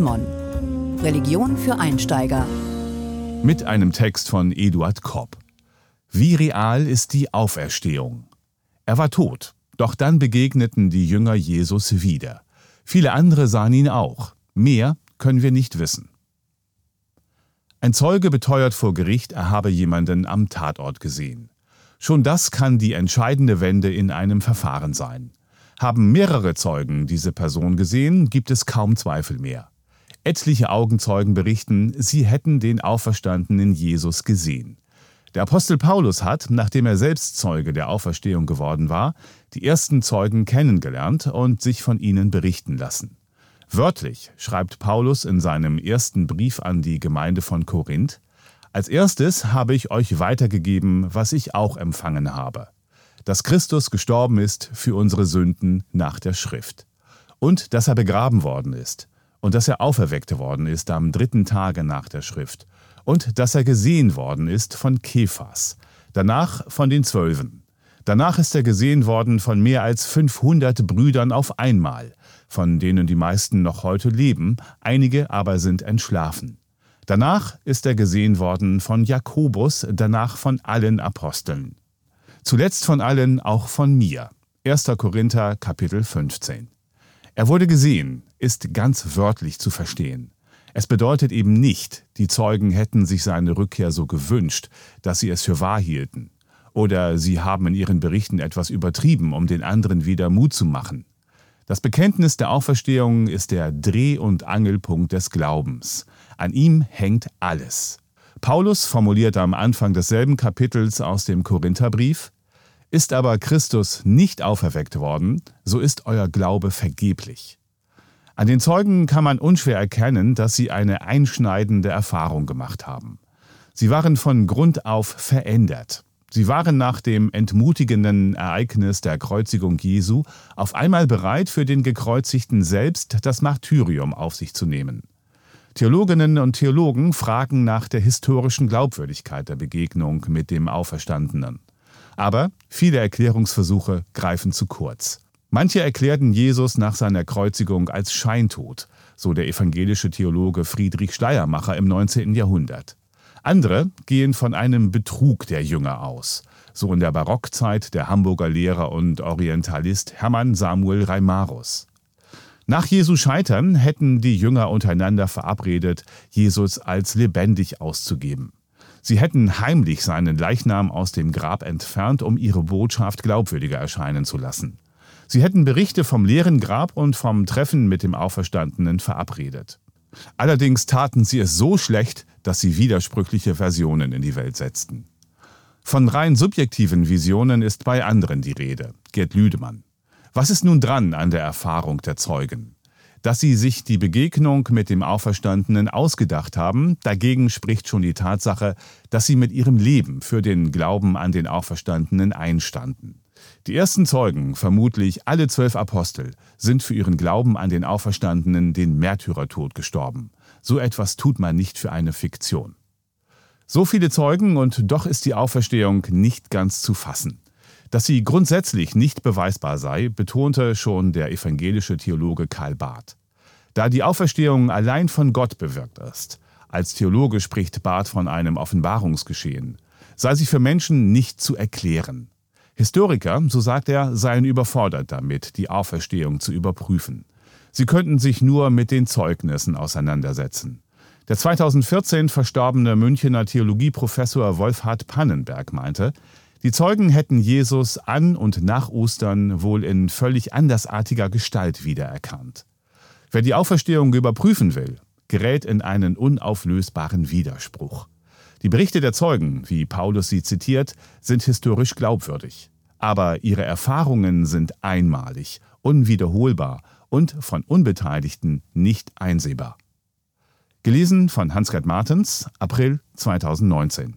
Mon. Religion für Einsteiger. Mit einem Text von Eduard Kopp. Wie real ist die Auferstehung? Er war tot, doch dann begegneten die Jünger Jesus wieder. Viele andere sahen ihn auch. Mehr können wir nicht wissen. Ein Zeuge beteuert vor Gericht, er habe jemanden am Tatort gesehen. Schon das kann die entscheidende Wende in einem Verfahren sein. Haben mehrere Zeugen diese Person gesehen, gibt es kaum Zweifel mehr. Etliche Augenzeugen berichten, sie hätten den auferstandenen Jesus gesehen. Der Apostel Paulus hat, nachdem er selbst Zeuge der Auferstehung geworden war, die ersten Zeugen kennengelernt und sich von ihnen berichten lassen. Wörtlich schreibt Paulus in seinem ersten Brief an die Gemeinde von Korinth, als erstes habe ich euch weitergegeben, was ich auch empfangen habe, dass Christus gestorben ist für unsere Sünden nach der Schrift, und dass er begraben worden ist, und dass er auferweckt worden ist am dritten Tage nach der Schrift, und dass er gesehen worden ist von Kephas, danach von den Zwölfen. Danach ist er gesehen worden von mehr als 500 Brüdern auf einmal, von denen die meisten noch heute leben, einige aber sind entschlafen. Danach ist er gesehen worden von Jakobus, danach von allen Aposteln. Zuletzt von allen auch von mir. 1. Korinther Kapitel 15. Er wurde gesehen, ist ganz wörtlich zu verstehen. Es bedeutet eben nicht, die Zeugen hätten sich seine Rückkehr so gewünscht, dass sie es für wahr hielten. Oder sie haben in ihren Berichten etwas übertrieben, um den anderen wieder Mut zu machen. Das Bekenntnis der Auferstehung ist der Dreh- und Angelpunkt des Glaubens. An ihm hängt alles. Paulus formuliert am Anfang desselben Kapitels aus dem Korintherbrief, ist aber Christus nicht auferweckt worden, so ist euer Glaube vergeblich. An den Zeugen kann man unschwer erkennen, dass sie eine einschneidende Erfahrung gemacht haben. Sie waren von Grund auf verändert. Sie waren nach dem entmutigenden Ereignis der Kreuzigung Jesu auf einmal bereit, für den Gekreuzigten selbst das Martyrium auf sich zu nehmen. Theologinnen und Theologen fragen nach der historischen Glaubwürdigkeit der Begegnung mit dem Auferstandenen. Aber viele Erklärungsversuche greifen zu kurz. Manche erklärten Jesus nach seiner Kreuzigung als Scheintod, so der evangelische Theologe Friedrich Schleiermacher im 19. Jahrhundert. Andere gehen von einem Betrug der Jünger aus, so in der Barockzeit der Hamburger Lehrer und Orientalist Hermann Samuel Reimarus. Nach Jesu Scheitern hätten die Jünger untereinander verabredet, Jesus als lebendig auszugeben. Sie hätten heimlich seinen Leichnam aus dem Grab entfernt, um ihre Botschaft glaubwürdiger erscheinen zu lassen. Sie hätten Berichte vom leeren Grab und vom Treffen mit dem Auferstandenen verabredet. Allerdings taten sie es so schlecht, dass sie widersprüchliche Versionen in die Welt setzten. Von rein subjektiven Visionen ist bei anderen die Rede. Gerd Lüdemann. Was ist nun dran an der Erfahrung der Zeugen? Dass sie sich die Begegnung mit dem Auferstandenen ausgedacht haben, dagegen spricht schon die Tatsache, dass sie mit ihrem Leben für den Glauben an den Auferstandenen einstanden. Die ersten Zeugen, vermutlich alle zwölf Apostel, sind für ihren Glauben an den Auferstandenen den Märtyrertod gestorben. So etwas tut man nicht für eine Fiktion. So viele Zeugen und doch ist die Auferstehung nicht ganz zu fassen. Dass sie grundsätzlich nicht beweisbar sei, betonte schon der evangelische Theologe Karl Barth. Da die Auferstehung allein von Gott bewirkt ist, als Theologe spricht Barth von einem Offenbarungsgeschehen, sei sie für Menschen nicht zu erklären. Historiker, so sagt er, seien überfordert damit, die Auferstehung zu überprüfen. Sie könnten sich nur mit den Zeugnissen auseinandersetzen. Der 2014 verstorbene Münchener Theologieprofessor Wolfhard Pannenberg meinte, die Zeugen hätten Jesus an und nach Ostern wohl in völlig andersartiger Gestalt wiedererkannt. Wer die Auferstehung überprüfen will, gerät in einen unauflösbaren Widerspruch. Die Berichte der Zeugen, wie Paulus sie zitiert, sind historisch glaubwürdig. Aber ihre Erfahrungen sind einmalig, unwiederholbar und von Unbeteiligten nicht einsehbar. Gelesen von Hans-Gerd Martens, April 2019.